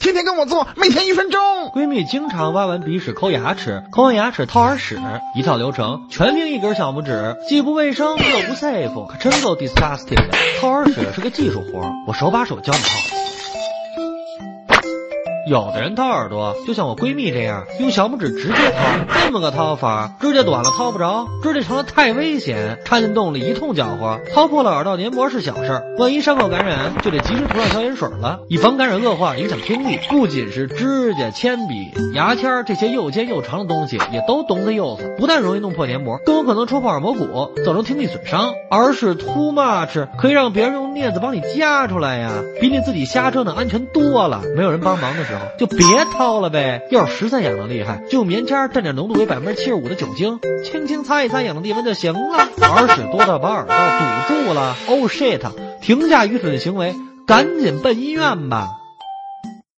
天天跟我做，每天一分钟。闺蜜经常挖完鼻屎抠牙齿，抠完牙齿掏耳屎，一套流程，全凭一根小拇指，既不卫生又不 safe，可真够 disgusting 的。掏耳屎是个技术活，我手把手教你掏。有的人掏耳朵，就像我闺蜜这样，用小拇指直接掏，这么个掏法，指甲短了掏不着，指甲长了太危险，插进洞里一通搅和，掏破了耳道黏膜是小事儿，万一伤口感染，就得及时涂上消炎水了，以防感染恶化影响听力。不仅是指甲、铅笔、牙签这些又尖又长的东西，也都懂得柚子，不但容易弄破黏膜，更有可能戳破耳膜骨，造成听力损伤。而是 too much，可以让别人用镊子帮你夹出来呀，比你自己瞎折腾安全多了。没有人帮忙的时候。就别掏了呗。要是实在痒的厉害，就用棉签蘸点浓度为百分之七十五的酒精，轻轻擦一擦痒的地方就行了。耳屎多到把耳朵堵住了，Oh shit！停下愚蠢的行为，赶紧奔医院吧。